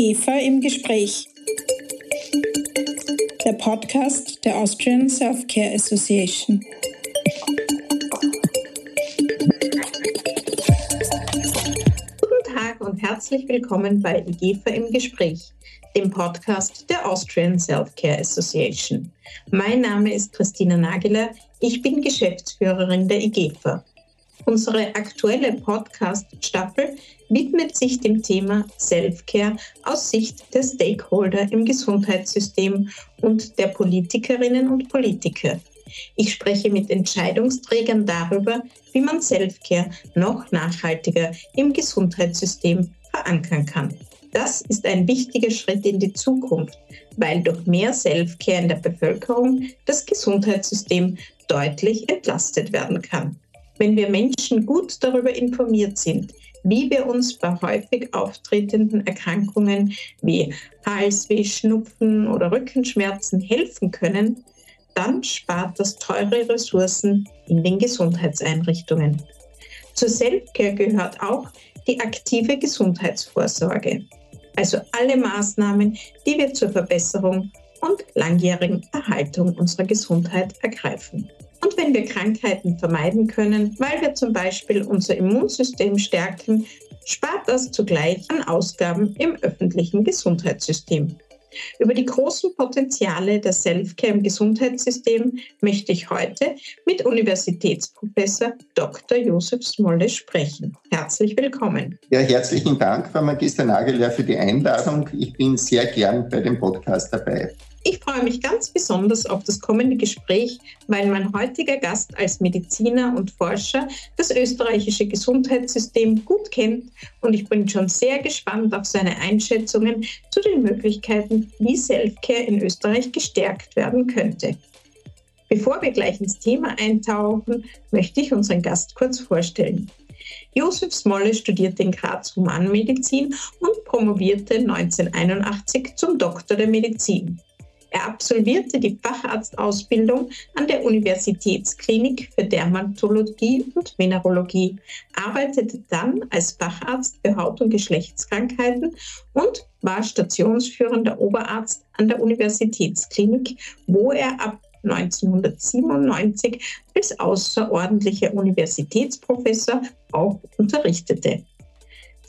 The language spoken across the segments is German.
IGEFA im Gespräch. Der Podcast der Austrian Self-Care Association. Guten Tag und herzlich willkommen bei IGEFA im Gespräch, dem Podcast der Austrian Self-Care Association. Mein Name ist Christina Nageler, ich bin Geschäftsführerin der IGEFA. Unsere aktuelle Podcast-Staffel widmet sich dem Thema Self-Care aus Sicht der Stakeholder im Gesundheitssystem und der Politikerinnen und Politiker. Ich spreche mit Entscheidungsträgern darüber, wie man Self-Care noch nachhaltiger im Gesundheitssystem verankern kann. Das ist ein wichtiger Schritt in die Zukunft, weil durch mehr Self-Care in der Bevölkerung das Gesundheitssystem deutlich entlastet werden kann. Wenn wir Menschen gut darüber informiert sind, wie wir uns bei häufig auftretenden Erkrankungen wie Halsweh, Schnupfen oder Rückenschmerzen helfen können, dann spart das teure Ressourcen in den Gesundheitseinrichtungen. Zur Selfcare gehört auch die aktive Gesundheitsvorsorge, also alle Maßnahmen, die wir zur Verbesserung und langjährigen Erhaltung unserer Gesundheit ergreifen. Und wenn wir Krankheiten vermeiden können, weil wir zum Beispiel unser Immunsystem stärken, spart das zugleich an Ausgaben im öffentlichen Gesundheitssystem. Über die großen Potenziale der Selfcare im Gesundheitssystem möchte ich heute mit Universitätsprofessor Dr. Josef Smolle sprechen. Herzlich willkommen. Ja, herzlichen Dank, Frau Magister Nageler, für die Einladung. Ich bin sehr gern bei dem Podcast dabei. Ich freue mich ganz besonders auf das kommende Gespräch, weil mein heutiger Gast als Mediziner und Forscher das österreichische Gesundheitssystem gut kennt und ich bin schon sehr gespannt auf seine Einschätzungen zu den Möglichkeiten, wie Selfcare in Österreich gestärkt werden könnte. Bevor wir gleich ins Thema eintauchen, möchte ich unseren Gast kurz vorstellen. Josef Smolle studierte in Graz Humanmedizin und promovierte 1981 zum Doktor der Medizin. Er absolvierte die Facharztausbildung an der Universitätsklinik für Dermatologie und Mineralogie, arbeitete dann als Facharzt für Haut- und Geschlechtskrankheiten und war stationsführender Oberarzt an der Universitätsklinik, wo er ab 1997 als außerordentlicher Universitätsprofessor auch unterrichtete.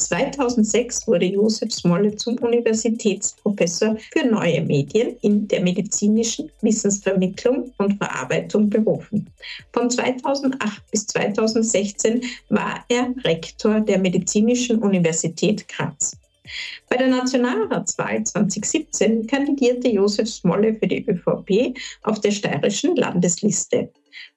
2006 wurde Josef Smolle zum Universitätsprofessor für neue Medien in der medizinischen Wissensvermittlung und Verarbeitung berufen. Von 2008 bis 2016 war er Rektor der Medizinischen Universität Graz. Bei der Nationalratswahl 2017 kandidierte Josef Smolle für die ÖVP auf der steirischen Landesliste.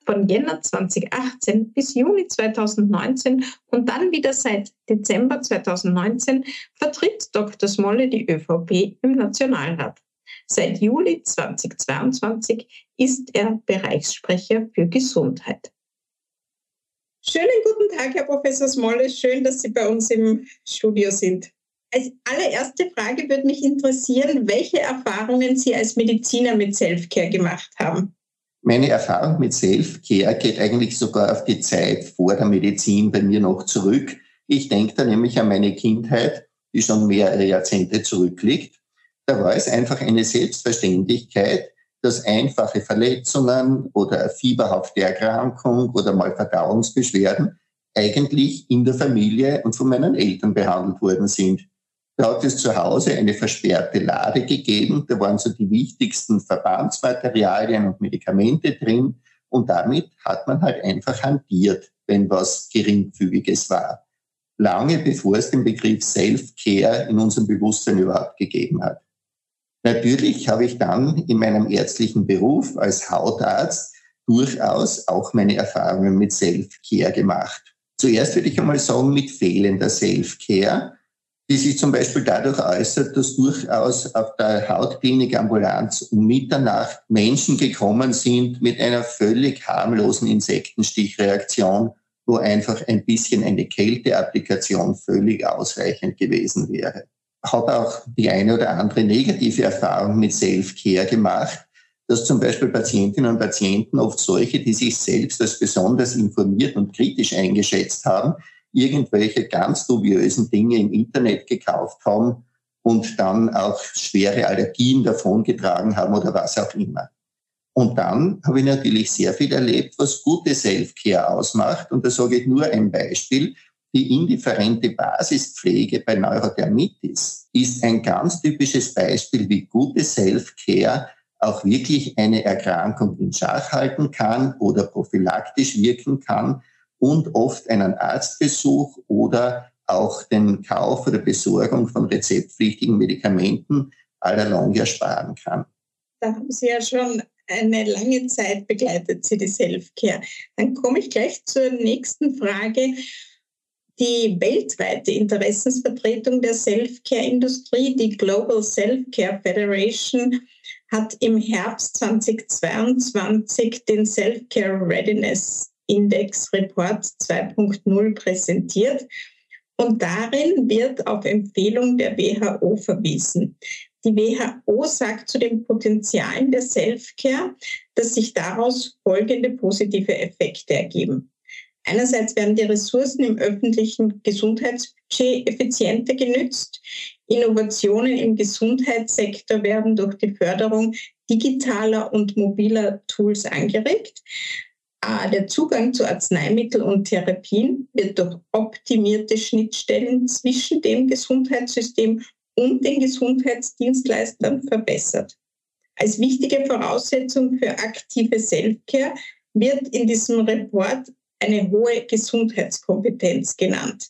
Von Jänner 2018 bis Juni 2019 und dann wieder seit Dezember 2019 vertritt Dr. Smolle die ÖVP im Nationalrat. Seit Juli 2022 ist er Bereichssprecher für Gesundheit. Schönen guten Tag, Herr Professor Smolle. Schön, dass Sie bei uns im Studio sind. Als allererste Frage würde mich interessieren, welche Erfahrungen Sie als Mediziner mit Selfcare gemacht haben. Meine Erfahrung mit Self-Care geht eigentlich sogar auf die Zeit vor der Medizin bei mir noch zurück. Ich denke da nämlich an meine Kindheit, die schon mehrere Jahrzehnte zurückliegt. Da war es einfach eine Selbstverständlichkeit, dass einfache Verletzungen oder eine fieberhafte Erkrankung oder mal Verdauungsbeschwerden eigentlich in der Familie und von meinen Eltern behandelt worden sind. Da hat es zu Hause eine versperrte Lade gegeben. Da waren so die wichtigsten Verbandsmaterialien und Medikamente drin. Und damit hat man halt einfach hantiert, wenn was Geringfügiges war. Lange bevor es den Begriff Self-Care in unserem Bewusstsein überhaupt gegeben hat. Natürlich habe ich dann in meinem ärztlichen Beruf als Hautarzt durchaus auch meine Erfahrungen mit Self-Care gemacht. Zuerst würde ich einmal sagen, mit fehlender Self-Care die sich zum Beispiel dadurch äußert, dass durchaus auf der Hautklinik-Ambulanz um Mitternacht Menschen gekommen sind mit einer völlig harmlosen Insektenstichreaktion, wo einfach ein bisschen eine Kälteapplikation völlig ausreichend gewesen wäre. Habe auch die eine oder andere negative Erfahrung mit Self-Care gemacht, dass zum Beispiel Patientinnen und Patienten, oft solche, die sich selbst als besonders informiert und kritisch eingeschätzt haben, irgendwelche ganz dubiösen Dinge im Internet gekauft haben und dann auch schwere Allergien davongetragen haben oder was auch immer. Und dann habe ich natürlich sehr viel erlebt, was gute Self-Care ausmacht. Und da sage ich nur ein Beispiel. Die indifferente Basispflege bei Neurodermitis ist ein ganz typisches Beispiel, wie gute Self-Care auch wirklich eine Erkrankung in Schach halten kann oder prophylaktisch wirken kann und oft einen Arztbesuch oder auch den Kauf oder Besorgung von rezeptpflichtigen Medikamenten allalong ersparen kann. Da haben Sie ja schon eine lange Zeit begleitet Sie die Self-Care. Dann komme ich gleich zur nächsten Frage. Die weltweite Interessensvertretung der Self-Care-Industrie, die Global Self-Care Federation, hat im Herbst 2022 den Self-Care Readiness Index Report 2.0 präsentiert. Und darin wird auf Empfehlung der WHO verwiesen. Die WHO sagt zu den Potenzialen der Self-Care, dass sich daraus folgende positive Effekte ergeben. Einerseits werden die Ressourcen im öffentlichen Gesundheitsbudget effizienter genützt. Innovationen im Gesundheitssektor werden durch die Förderung digitaler und mobiler Tools angeregt. Der Zugang zu Arzneimitteln und Therapien wird durch optimierte Schnittstellen zwischen dem Gesundheitssystem und den Gesundheitsdienstleistern verbessert. Als wichtige Voraussetzung für aktive Selfcare wird in diesem Report eine hohe Gesundheitskompetenz genannt.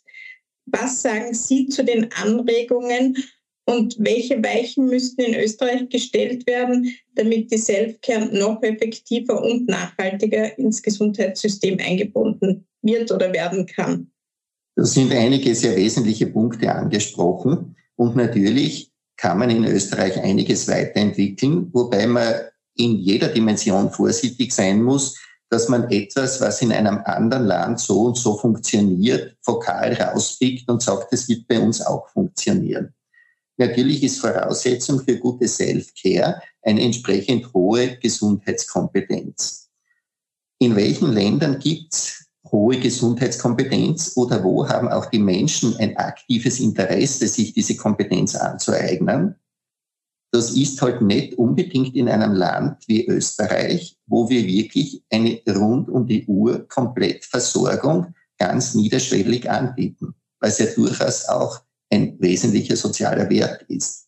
Was sagen Sie zu den Anregungen und welche Weichen müssten in Österreich gestellt werden, damit die Selfcare noch effektiver und nachhaltiger ins Gesundheitssystem eingebunden wird oder werden kann? Da sind einige sehr wesentliche Punkte angesprochen. Und natürlich kann man in Österreich einiges weiterentwickeln, wobei man in jeder Dimension vorsichtig sein muss, dass man etwas, was in einem anderen Land so und so funktioniert, vokal rauspickt und sagt, es wird bei uns auch funktionieren. Natürlich ist Voraussetzung für gute Self-Care eine entsprechend hohe Gesundheitskompetenz. In welchen Ländern gibt es hohe Gesundheitskompetenz oder wo haben auch die Menschen ein aktives Interesse, sich diese Kompetenz anzueignen? Das ist halt nicht unbedingt in einem Land wie Österreich, wo wir wirklich eine rund um die Uhr Komplettversorgung ganz niederschwellig anbieten, weil es ja durchaus auch ein wesentlicher sozialer Wert ist.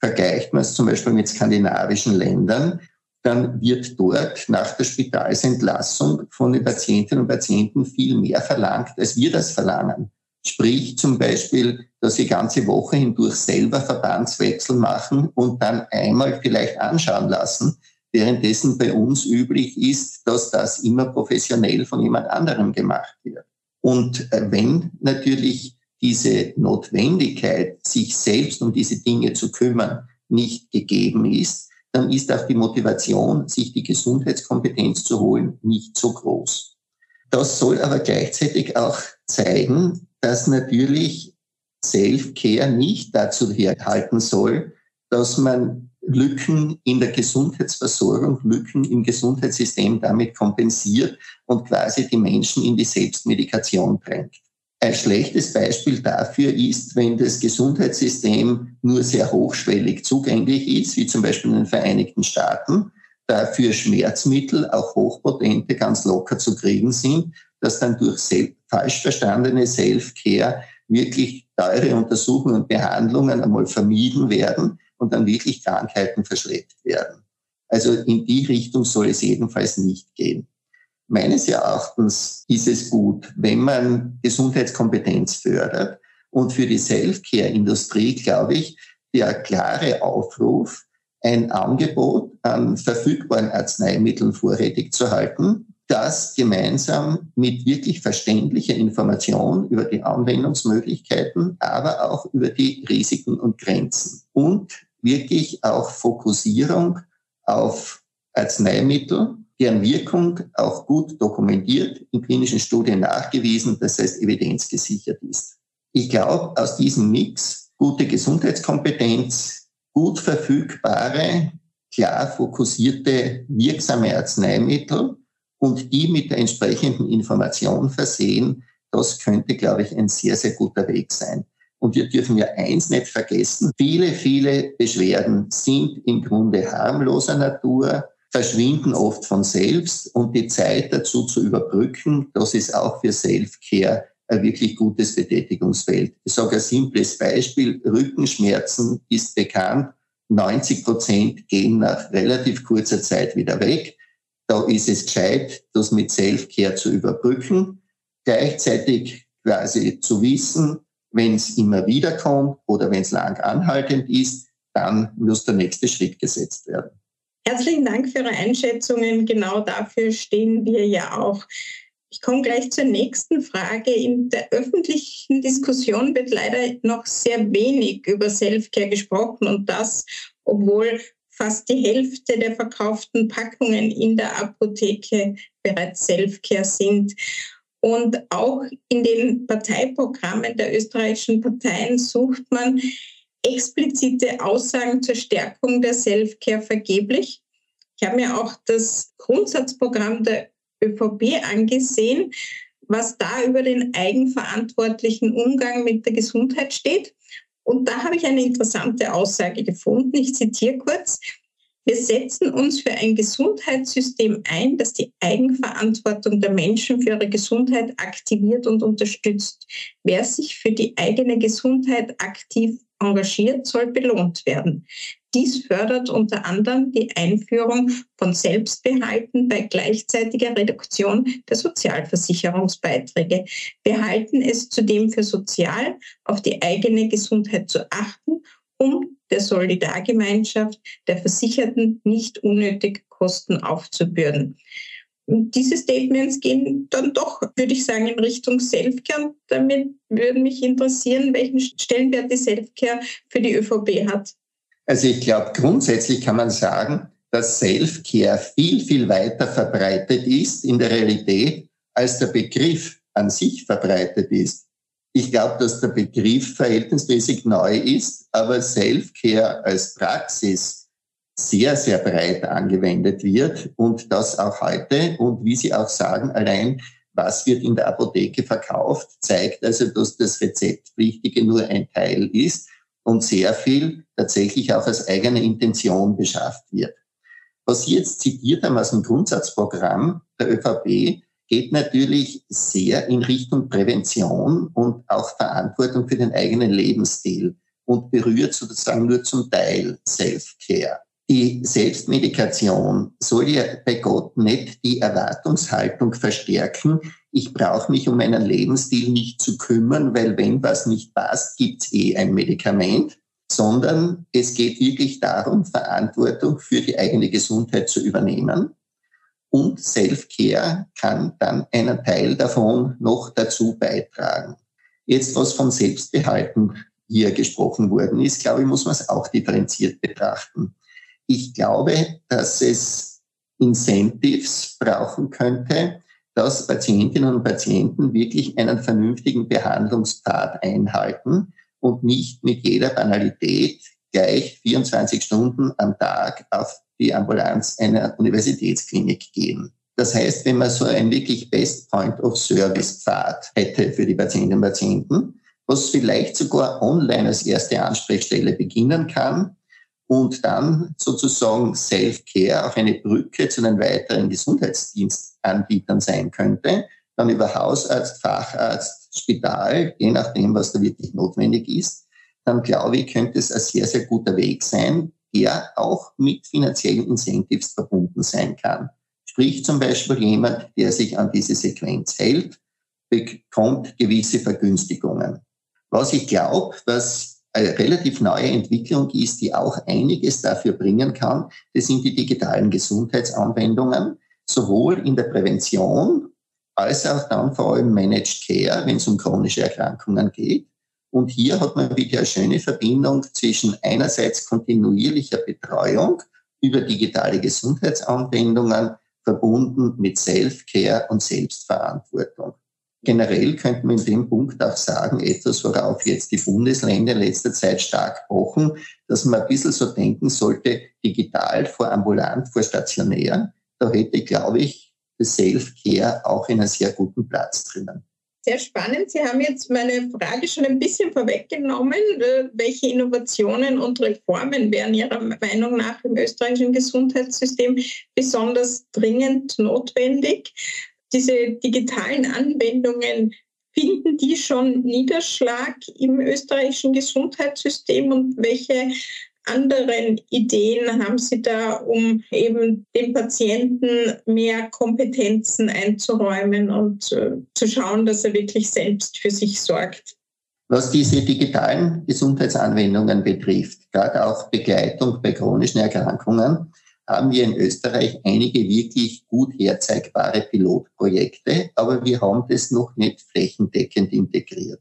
Vergleicht man es zum Beispiel mit skandinavischen Ländern, dann wird dort nach der Spitalsentlassung von den Patientinnen und Patienten viel mehr verlangt, als wir das verlangen. Sprich zum Beispiel, dass sie ganze Woche hindurch selber Verbandswechsel machen und dann einmal vielleicht anschauen lassen, währenddessen bei uns üblich ist, dass das immer professionell von jemand anderem gemacht wird. Und äh, wenn natürlich diese Notwendigkeit, sich selbst um diese Dinge zu kümmern, nicht gegeben ist, dann ist auch die Motivation, sich die Gesundheitskompetenz zu holen, nicht so groß. Das soll aber gleichzeitig auch zeigen, dass natürlich Self-Care nicht dazu herhalten soll, dass man Lücken in der Gesundheitsversorgung, Lücken im Gesundheitssystem damit kompensiert und quasi die Menschen in die Selbstmedikation drängt. Ein schlechtes Beispiel dafür ist, wenn das Gesundheitssystem nur sehr hochschwellig zugänglich ist, wie zum Beispiel in den Vereinigten Staaten, dafür Schmerzmittel, auch hochpotente, ganz locker zu kriegen sind, dass dann durch falsch verstandene Self-Care wirklich teure Untersuchungen und Behandlungen einmal vermieden werden und dann wirklich Krankheiten verschleppt werden. Also in die Richtung soll es jedenfalls nicht gehen. Meines Erachtens ist es gut, wenn man Gesundheitskompetenz fördert. Und für die Self-Care-Industrie, glaube ich, der klare Aufruf, ein Angebot an verfügbaren Arzneimitteln vorrätig zu halten, das gemeinsam mit wirklich verständlicher Information über die Anwendungsmöglichkeiten, aber auch über die Risiken und Grenzen und wirklich auch Fokussierung auf Arzneimittel, deren Wirkung auch gut dokumentiert, in klinischen Studien nachgewiesen, das heißt evidenzgesichert ist. Ich glaube, aus diesem Mix gute Gesundheitskompetenz, gut verfügbare, klar fokussierte, wirksame Arzneimittel und die mit der entsprechenden Information versehen, das könnte, glaube ich, ein sehr, sehr guter Weg sein. Und wir dürfen ja eins nicht vergessen, viele, viele Beschwerden sind im Grunde harmloser Natur, verschwinden oft von selbst und die Zeit dazu zu überbrücken, das ist auch für Self-Care ein wirklich gutes Betätigungsfeld. Ich sage ein simples Beispiel. Rückenschmerzen ist bekannt. 90 Prozent gehen nach relativ kurzer Zeit wieder weg. Da ist es gescheit, das mit Self-Care zu überbrücken. Gleichzeitig quasi zu wissen, wenn es immer wieder kommt oder wenn es lang anhaltend ist, dann muss der nächste Schritt gesetzt werden. Herzlichen Dank für Ihre Einschätzungen. Genau dafür stehen wir ja auch. Ich komme gleich zur nächsten Frage. In der öffentlichen Diskussion wird leider noch sehr wenig über Selfcare gesprochen und das, obwohl fast die Hälfte der verkauften Packungen in der Apotheke bereits Selfcare sind. Und auch in den Parteiprogrammen der österreichischen Parteien sucht man explizite Aussagen zur Stärkung der Selfcare vergeblich. Ich habe mir auch das Grundsatzprogramm der ÖVP angesehen, was da über den eigenverantwortlichen Umgang mit der Gesundheit steht. Und da habe ich eine interessante Aussage gefunden. Ich zitiere kurz. Wir setzen uns für ein Gesundheitssystem ein, das die Eigenverantwortung der Menschen für ihre Gesundheit aktiviert und unterstützt. Wer sich für die eigene Gesundheit aktiv engagiert, soll belohnt werden. Dies fördert unter anderem die Einführung von Selbstbehalten bei gleichzeitiger Reduktion der Sozialversicherungsbeiträge. Wir halten es zudem für sozial, auf die eigene Gesundheit zu achten, um der Solidargemeinschaft der Versicherten nicht unnötig Kosten aufzubürden. Diese Statements gehen dann doch, würde ich sagen, in Richtung Selfcare. damit würde mich interessieren, welchen Stellenwert die Selfcare für die ÖVP hat. Also ich glaube, grundsätzlich kann man sagen, dass Self-Care viel, viel weiter verbreitet ist in der Realität, als der Begriff an sich verbreitet ist. Ich glaube, dass der Begriff verhältnismäßig neu ist, aber Self-Care als Praxis sehr, sehr breit angewendet wird und das auch heute. Und wie Sie auch sagen, allein was wird in der Apotheke verkauft, zeigt also, dass das Rezeptpflichtige nur ein Teil ist und sehr viel tatsächlich auch als eigene Intention beschafft wird. Was Sie jetzt zitiert haben aus dem Grundsatzprogramm der ÖVP, geht natürlich sehr in Richtung Prävention und auch Verantwortung für den eigenen Lebensstil und berührt sozusagen nur zum Teil Self-Care. Die Selbstmedikation soll ja bei Gott nicht die Erwartungshaltung verstärken, ich brauche mich um meinen Lebensstil nicht zu kümmern, weil wenn was nicht passt, gibt's eh ein Medikament, sondern es geht wirklich darum, Verantwortung für die eigene Gesundheit zu übernehmen. Und Self-Care kann dann einen Teil davon noch dazu beitragen. Jetzt, was vom Selbstbehalten hier gesprochen worden ist, glaube ich, muss man es auch differenziert betrachten. Ich glaube, dass es Incentives brauchen könnte, dass Patientinnen und Patienten wirklich einen vernünftigen Behandlungspfad einhalten und nicht mit jeder Banalität gleich 24 Stunden am Tag auf die Ambulanz einer Universitätsklinik gehen. Das heißt, wenn man so ein wirklich Best Point of Service Pfad hätte für die Patientinnen und Patienten, was vielleicht sogar online als erste Ansprechstelle beginnen kann und dann sozusagen Self-Care auf eine Brücke zu einem weiteren Gesundheitsdienstanbietern sein könnte, dann über Hausarzt, Facharzt, Spital, je nachdem, was da wirklich notwendig ist, dann glaube ich, könnte es ein sehr, sehr guter Weg sein, der auch mit finanziellen Incentives verbunden sein kann. Sprich zum Beispiel jemand, der sich an diese Sequenz hält, bekommt gewisse Vergünstigungen. Was ich glaube, was eine relativ neue Entwicklung ist, die auch einiges dafür bringen kann. Das sind die digitalen Gesundheitsanwendungen, sowohl in der Prävention als auch dann vor allem Managed Care, wenn es um chronische Erkrankungen geht. Und hier hat man wieder eine schöne Verbindung zwischen einerseits kontinuierlicher Betreuung über digitale Gesundheitsanwendungen verbunden mit Self-Care und Selbstverantwortung. Generell könnte man in dem Punkt auch sagen, etwas, worauf jetzt die Bundesländer in letzter Zeit stark pochen, dass man ein bisschen so denken sollte, digital vor ambulant, vor stationär. Da hätte, glaube ich, das Self-Care auch einen sehr guten Platz drinnen. Sehr spannend. Sie haben jetzt meine Frage schon ein bisschen vorweggenommen. Äh, welche Innovationen und Reformen wären Ihrer Meinung nach im österreichischen Gesundheitssystem besonders dringend notwendig? Diese digitalen Anwendungen, finden die schon Niederschlag im österreichischen Gesundheitssystem und welche anderen Ideen haben Sie da, um eben dem Patienten mehr Kompetenzen einzuräumen und äh, zu schauen, dass er wirklich selbst für sich sorgt? Was diese digitalen Gesundheitsanwendungen betrifft, gerade auch Begleitung bei chronischen Erkrankungen, haben wir in Österreich einige wirklich gut herzeigbare Pilotprojekte, aber wir haben das noch nicht flächendeckend integriert.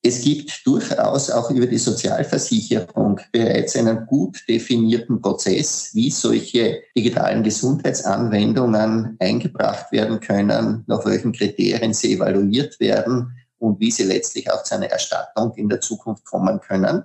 Es gibt durchaus auch über die Sozialversicherung bereits einen gut definierten Prozess, wie solche digitalen Gesundheitsanwendungen eingebracht werden können, nach welchen Kriterien sie evaluiert werden und wie sie letztlich auch zu einer Erstattung in der Zukunft kommen können.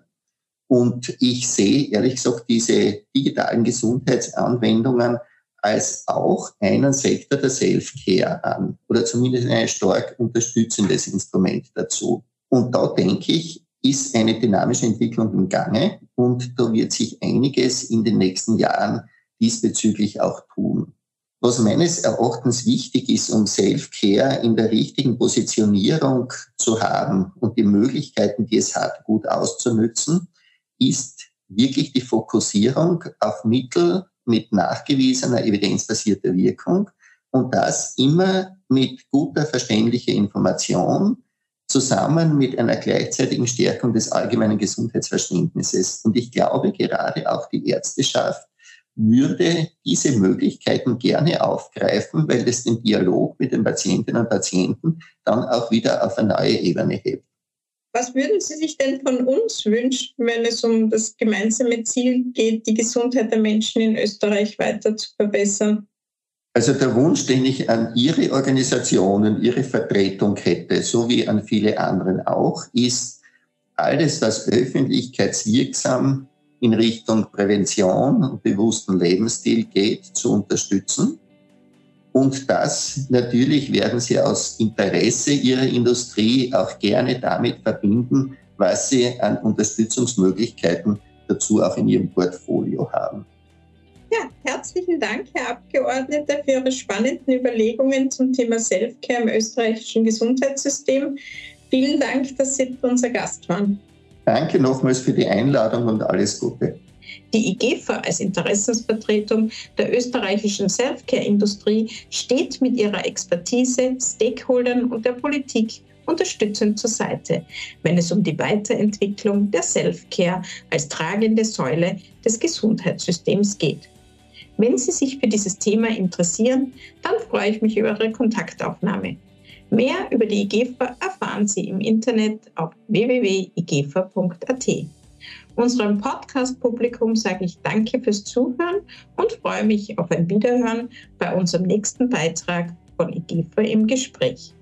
Und ich sehe ehrlich gesagt diese digitalen Gesundheitsanwendungen als auch einen Sektor der Self-Care an oder zumindest ein stark unterstützendes Instrument dazu. Und da denke ich, ist eine dynamische Entwicklung im Gange und da wird sich einiges in den nächsten Jahren diesbezüglich auch tun. Was meines Erachtens wichtig ist, um Self-Care in der richtigen Positionierung zu haben und die Möglichkeiten, die es hat, gut auszunützen, ist wirklich die Fokussierung auf Mittel mit nachgewiesener evidenzbasierter Wirkung und das immer mit guter verständlicher Information zusammen mit einer gleichzeitigen Stärkung des allgemeinen Gesundheitsverständnisses. Und ich glaube, gerade auch die Ärzteschaft würde diese Möglichkeiten gerne aufgreifen, weil es den Dialog mit den Patientinnen und Patienten dann auch wieder auf eine neue Ebene hebt. Was würden Sie sich denn von uns wünschen, wenn es um das gemeinsame Ziel geht, die Gesundheit der Menschen in Österreich weiter zu verbessern? Also der Wunsch, den ich an Ihre Organisationen, Ihre Vertretung hätte, so wie an viele anderen auch, ist, alles, was öffentlichkeitswirksam in Richtung Prävention und bewussten Lebensstil geht, zu unterstützen. Und das natürlich werden Sie aus Interesse Ihrer Industrie auch gerne damit verbinden, was Sie an Unterstützungsmöglichkeiten dazu auch in Ihrem Portfolio haben. Ja, herzlichen Dank, Herr Abgeordneter, für Ihre spannenden Überlegungen zum Thema Selfcare im österreichischen Gesundheitssystem. Vielen Dank, dass Sie unser Gast waren. Danke nochmals für die Einladung und alles Gute. Die IGEFA als Interessensvertretung der österreichischen Selfcare-Industrie steht mit ihrer Expertise, Stakeholdern und der Politik unterstützend zur Seite, wenn es um die Weiterentwicklung der Selfcare als tragende Säule des Gesundheitssystems geht. Wenn Sie sich für dieses Thema interessieren, dann freue ich mich über Ihre Kontaktaufnahme. Mehr über die IGEFA erfahren Sie im Internet auf www.igefa.at. Unserem Podcast-Publikum sage ich Danke fürs Zuhören und freue mich auf ein Wiederhören bei unserem nächsten Beitrag von IGEFA im Gespräch.